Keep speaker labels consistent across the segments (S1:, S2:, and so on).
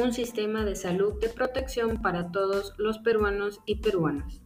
S1: un sistema de salud de protección para todos los peruanos y peruanas.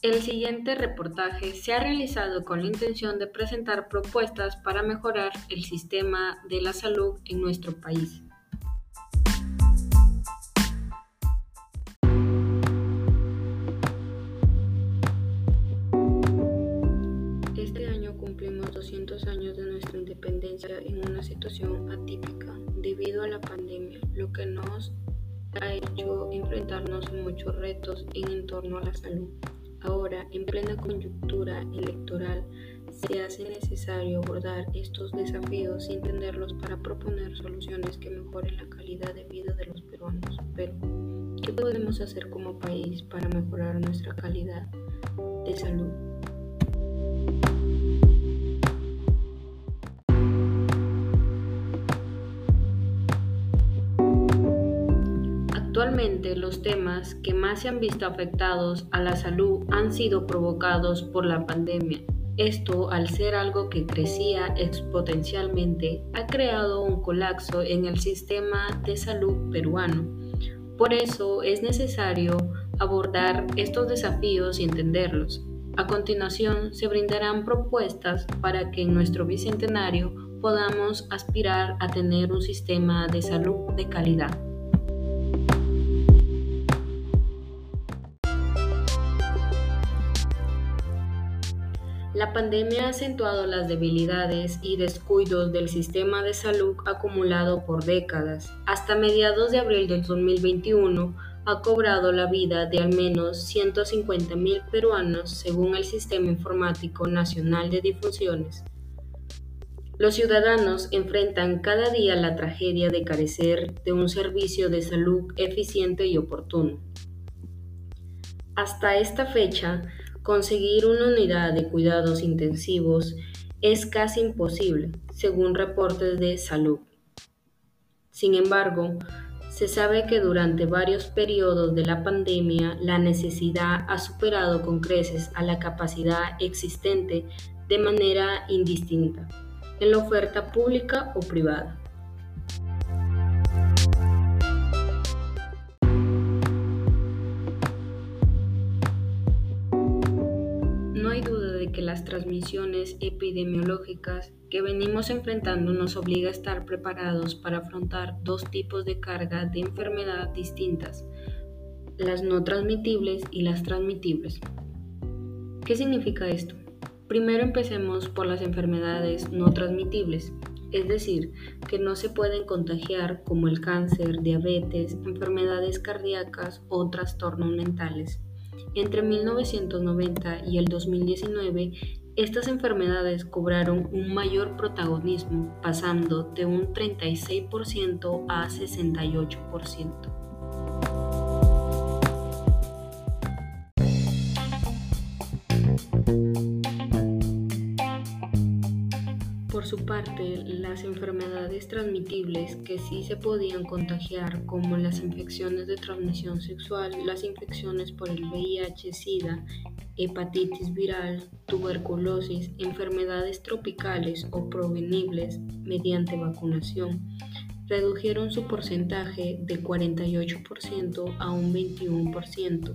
S1: El siguiente reportaje se ha realizado con la intención de presentar propuestas para mejorar el sistema de la salud en nuestro país. 200 años de nuestra independencia en una situación atípica debido a la pandemia, lo que nos ha hecho enfrentarnos a muchos retos en torno a la salud. Ahora, en plena coyuntura electoral, se hace necesario abordar estos desafíos y entenderlos para proponer soluciones que mejoren la calidad de vida de los peruanos. Pero, ¿qué podemos hacer como país para mejorar nuestra calidad de salud? Actualmente los temas que más se han visto afectados a la salud han sido provocados por la pandemia. Esto, al ser algo que crecía exponencialmente, ha creado un colapso en el sistema de salud peruano. Por eso es necesario abordar estos desafíos y entenderlos. A continuación, se brindarán propuestas para que en nuestro bicentenario podamos aspirar a tener un sistema de salud de calidad. La pandemia ha acentuado las debilidades y descuidos del sistema de salud acumulado por décadas. Hasta mediados de abril del 2021 ha cobrado la vida de al menos 150.000 peruanos según el Sistema Informático Nacional de Difusiones. Los ciudadanos enfrentan cada día la tragedia de carecer de un servicio de salud eficiente y oportuno. Hasta esta fecha, Conseguir una unidad de cuidados intensivos es casi imposible, según reportes de salud. Sin embargo, se sabe que durante varios periodos de la pandemia la necesidad ha superado con creces a la capacidad existente de manera indistinta, en la oferta pública o privada. Las transmisiones epidemiológicas que venimos enfrentando nos obliga a estar preparados para afrontar dos tipos de carga de enfermedad distintas, las no transmitibles y las transmitibles. ¿Qué significa esto? Primero empecemos por las enfermedades no transmitibles, es decir, que no se pueden contagiar como el cáncer, diabetes, enfermedades cardíacas o trastornos mentales. Entre 1990 y el 2019, estas enfermedades cobraron un mayor protagonismo, pasando de un 36% a 68%. Parte, las enfermedades transmitibles que sí se podían contagiar, como las infecciones de transmisión sexual, las infecciones por el VIH, SIDA, hepatitis viral, tuberculosis, enfermedades tropicales o provenibles mediante vacunación, redujeron su porcentaje de 48% a un 21%,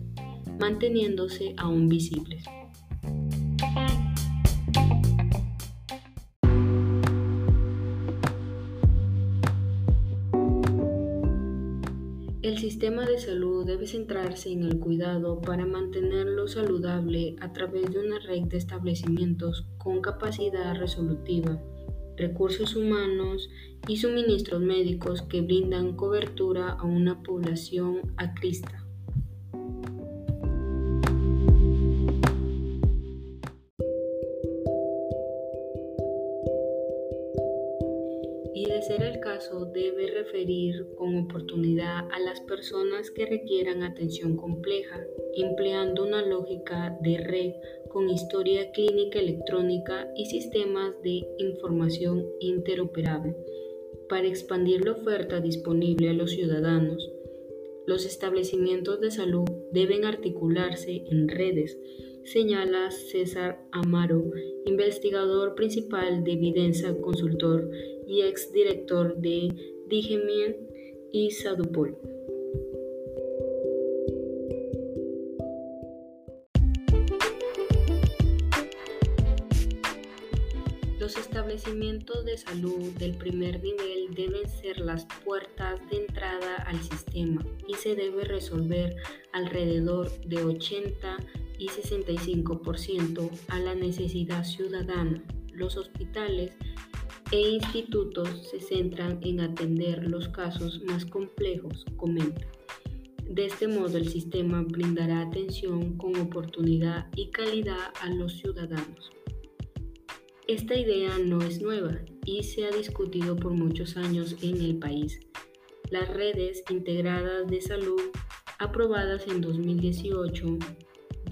S1: manteniéndose aún visibles. Sistema de salud debe centrarse en el cuidado para mantenerlo saludable a través de una red de establecimientos con capacidad resolutiva, recursos humanos y suministros médicos que brindan cobertura a una población acrista. Y de ser el caso debe referir con oportunidad a las personas que requieran atención compleja, empleando una lógica de red con historia clínica electrónica y sistemas de información interoperable para expandir la oferta disponible a los ciudadanos. Los establecimientos de salud deben articularse en redes, señala César Amaro, investigador principal de Evidencia, consultor y exdirector de Digemien y Sadupol. Los establecimientos de salud del primer nivel deben ser las puertas de entrada al sistema y se debe resolver alrededor de 80 y 65% a la necesidad ciudadana. Los hospitales e institutos se centran en atender los casos más complejos, comenta. De este modo el sistema brindará atención con oportunidad y calidad a los ciudadanos. Esta idea no es nueva y se ha discutido por muchos años en el país. Las redes integradas de salud aprobadas en 2018,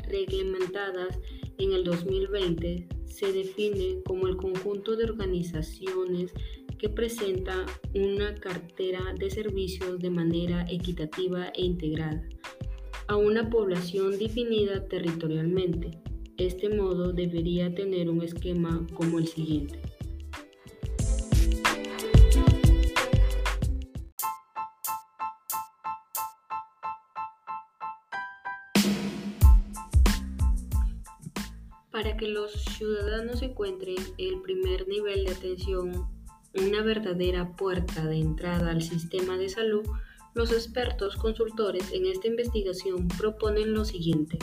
S1: reglamentadas en el 2020, se define como el conjunto de organizaciones que presenta una cartera de servicios de manera equitativa e integrada a una población definida territorialmente este modo debería tener un esquema como el siguiente. Para que los ciudadanos encuentren el primer nivel de atención, una verdadera puerta de entrada al sistema de salud, los expertos consultores en esta investigación proponen lo siguiente.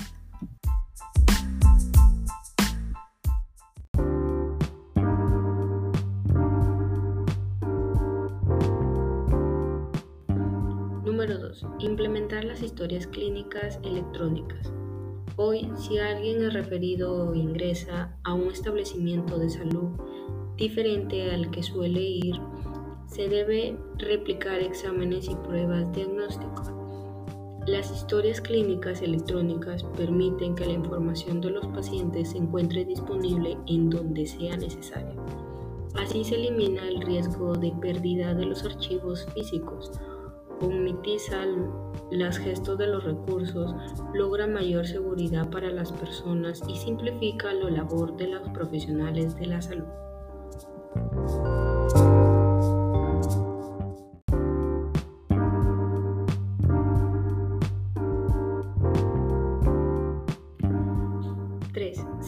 S1: Número 2. Implementar las historias clínicas electrónicas. Hoy, si alguien es referido o ingresa a un establecimiento de salud diferente al que suele ir, se debe replicar exámenes y pruebas diagnósticas. Las historias clínicas electrónicas permiten que la información de los pacientes se encuentre disponible en donde sea necesario. Así se elimina el riesgo de pérdida de los archivos físicos omitiza los gestos de los recursos, logra mayor seguridad para las personas y simplifica la labor de los profesionales de la salud.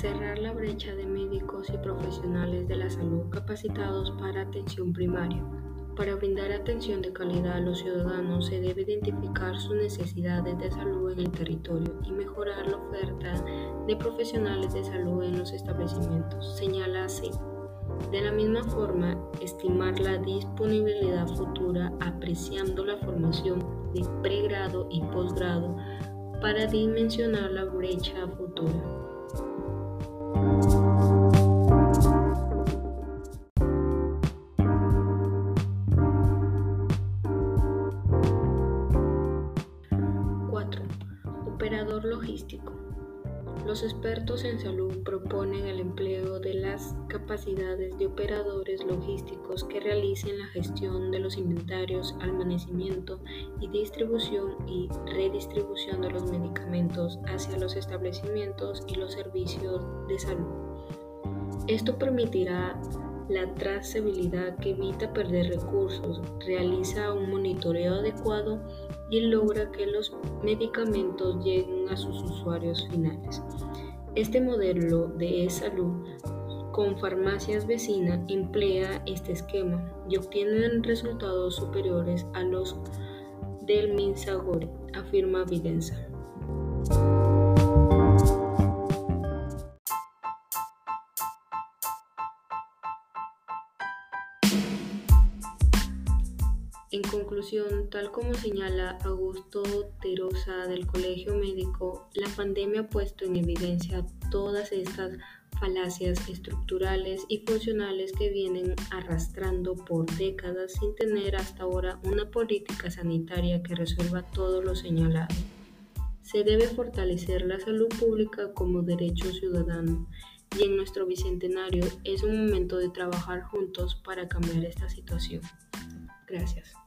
S1: Cerrar la brecha de médicos y profesionales de la salud capacitados para atención primaria. Para brindar atención de calidad a los ciudadanos se debe identificar sus necesidades de salud en el territorio y mejorar la oferta de profesionales de salud en los establecimientos, señala así. De la misma forma, estimar la disponibilidad futura apreciando la formación de pregrado y posgrado para dimensionar la brecha futura. Logístico. Los expertos en salud proponen el empleo de las capacidades de operadores logísticos que realicen la gestión de los inventarios, almacenamiento y distribución y redistribución de los medicamentos hacia los establecimientos y los servicios de salud. Esto permitirá la trazabilidad que evita perder recursos, realiza un monitoreo adecuado y logra que los medicamentos lleguen a sus usuarios finales. Este modelo de salud con farmacias vecinas emplea este esquema y obtienen resultados superiores a los del Minsagore, afirma Videnza. En conclusión, tal como señala Augusto Terosa del Colegio Médico, la pandemia ha puesto en evidencia todas estas falacias estructurales y funcionales que vienen arrastrando por décadas sin tener hasta ahora una política sanitaria que resuelva todo lo señalado. Se debe fortalecer la salud pública como derecho ciudadano y en nuestro bicentenario es un momento de trabajar juntos para cambiar esta situación. Gracias.